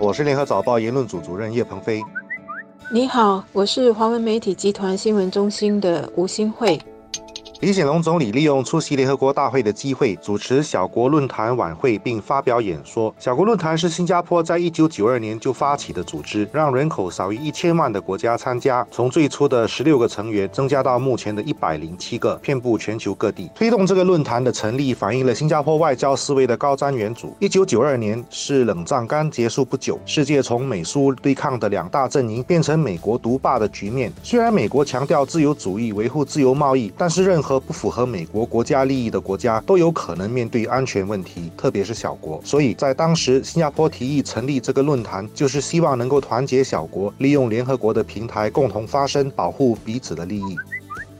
我是联合早报言论组主任叶鹏飞。你好，我是华文媒体集团新闻中心的吴新慧。李显龙总理利用出席联合国大会的机会，主持小国论坛晚会，并发表演说。小国论坛是新加坡在一九九二年就发起的组织，让人口少于一千万的国家参加，从最初的十六个成员增加到目前的一百零七个，遍布全球各地。推动这个论坛的成立，反映了新加坡外交思维的高瞻远瞩。一九九二年是冷战刚结束不久，世界从美苏对抗的两大阵营变成美国独霸的局面。虽然美国强调自由主义，维护自由贸易，但是任何和不符合美国国家利益的国家都有可能面对安全问题，特别是小国。所以在当时，新加坡提议成立这个论坛，就是希望能够团结小国，利用联合国的平台共同发声，保护彼此的利益。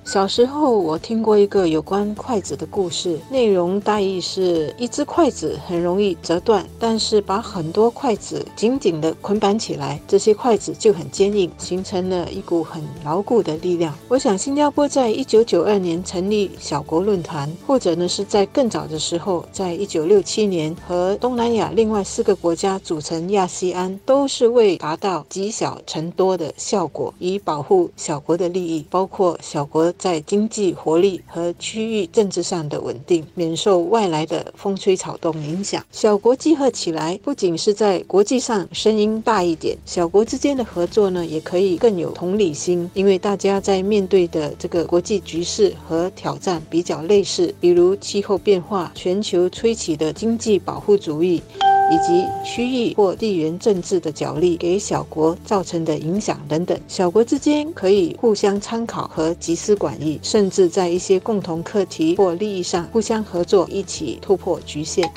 小时候，我听过一个有关筷子的故事，内容大意是一只筷子很容易折断，但是把很多筷子紧紧地捆绑起来，这些筷子就很坚硬，形成了一股很牢固的力量。我想，新加坡在一九九二年成立小国论坛，或者呢是在更早的时候，在一九六七年和东南亚另外四个国家组成亚细安，都是为达到积小成多的效果，以保护小国的利益，包括小国。在经济活力和区域政治上的稳定，免受外来的风吹草动影响。小国集合起来，不仅是在国际上声音大一点，小国之间的合作呢，也可以更有同理心，因为大家在面对的这个国际局势和挑战比较类似，比如气候变化、全球吹起的经济保护主义。以及区域或地缘政治的角力给小国造成的影响等等，小国之间可以互相参考和集思广益，甚至在一些共同课题或利益上互相合作，一起突破局限。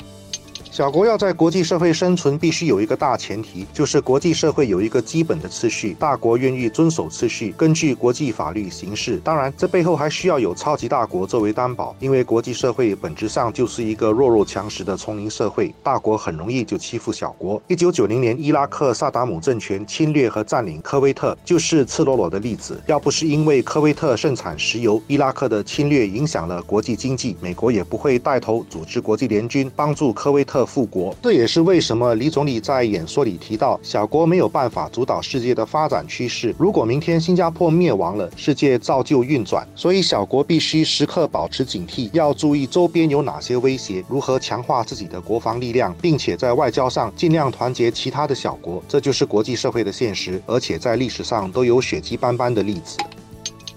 小国要在国际社会生存，必须有一个大前提，就是国际社会有一个基本的次序，大国愿意遵守次序，根据国际法律行事。当然，这背后还需要有超级大国作为担保，因为国际社会本质上就是一个弱肉强食的丛林社会，大国很容易就欺负小国。一九九零年，伊拉克萨达姆政权侵略和占领科威特，就是赤裸裸的例子。要不是因为科威特盛产石油，伊拉克的侵略影响了国际经济，美国也不会带头组织国际联军帮助科威特。的富国，这也是为什么李总理在演说里提到，小国没有办法主导世界的发展趋势。如果明天新加坡灭亡了，世界照旧运转，所以小国必须时刻保持警惕，要注意周边有哪些威胁，如何强化自己的国防力量，并且在外交上尽量团结其他的小国。这就是国际社会的现实，而且在历史上都有血迹斑斑的例子。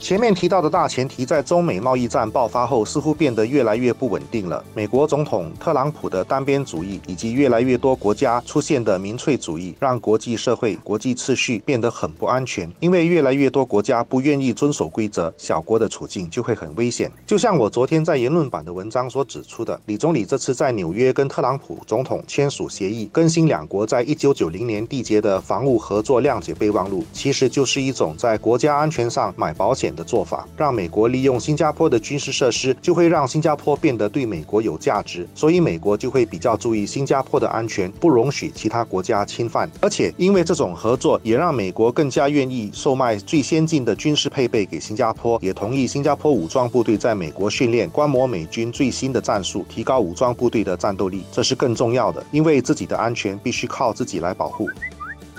前面提到的大前提，在中美贸易战爆发后，似乎变得越来越不稳定了。美国总统特朗普的单边主义，以及越来越多国家出现的民粹主义，让国际社会、国际秩序变得很不安全。因为越来越多国家不愿意遵守规则，小国的处境就会很危险。就像我昨天在言论版的文章所指出的，李总理这次在纽约跟特朗普总统签署协议，更新两国在一九九零年缔结的防务合作谅解备忘录，其实就是一种在国家安全上买保险。的做法，让美国利用新加坡的军事设施，就会让新加坡变得对美国有价值，所以美国就会比较注意新加坡的安全，不容许其他国家侵犯。而且，因为这种合作，也让美国更加愿意售卖最先进的军事配备给新加坡，也同意新加坡武装部队在美国训练，观摩美军最新的战术，提高武装部队的战斗力。这是更重要的，因为自己的安全必须靠自己来保护。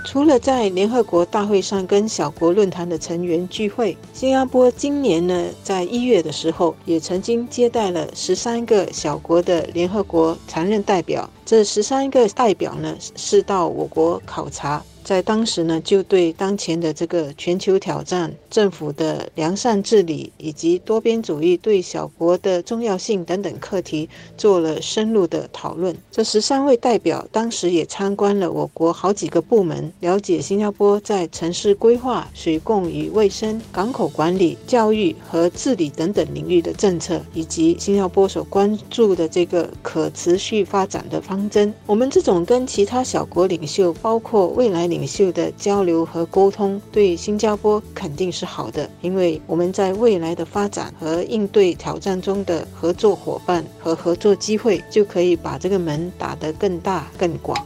除了在联合国大会上跟小国论坛的成员聚会，新加坡今年呢，在一月的时候也曾经接待了十三个小国的联合国常任代表。这十三个代表呢，是到我国考察。在当时呢，就对当前的这个全球挑战、政府的良善治理以及多边主义对小国的重要性等等课题做了深入的讨论。这十三位代表当时也参观了我国好几个部门，了解新加坡在城市规划、水供与卫生、港口管理、教育和治理等等领域的政策，以及新加坡所关注的这个可持续发展的方针。我们这种跟其他小国领袖，包括未来。领袖的交流和沟通对新加坡肯定是好的，因为我们在未来的发展和应对挑战中的合作伙伴和合作机会，就可以把这个门打得更大更广。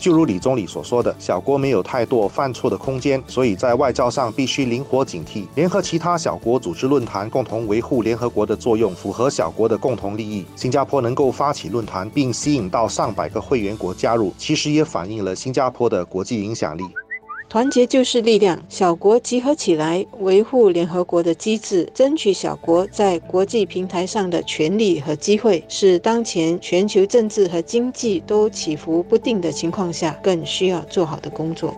就如李总理所说的，小国没有太多犯错的空间，所以在外交上必须灵活警惕，联合其他小国组织论坛，共同维护联合国的作用，符合小国的共同利益。新加坡能够发起论坛，并吸引到上百个会员国加入，其实也反映了新加坡的国际影响力。团结就是力量，小国集合起来，维护联合国的机制，争取小国在国际平台上的权利和机会，是当前全球政治和经济都起伏不定的情况下更需要做好的工作。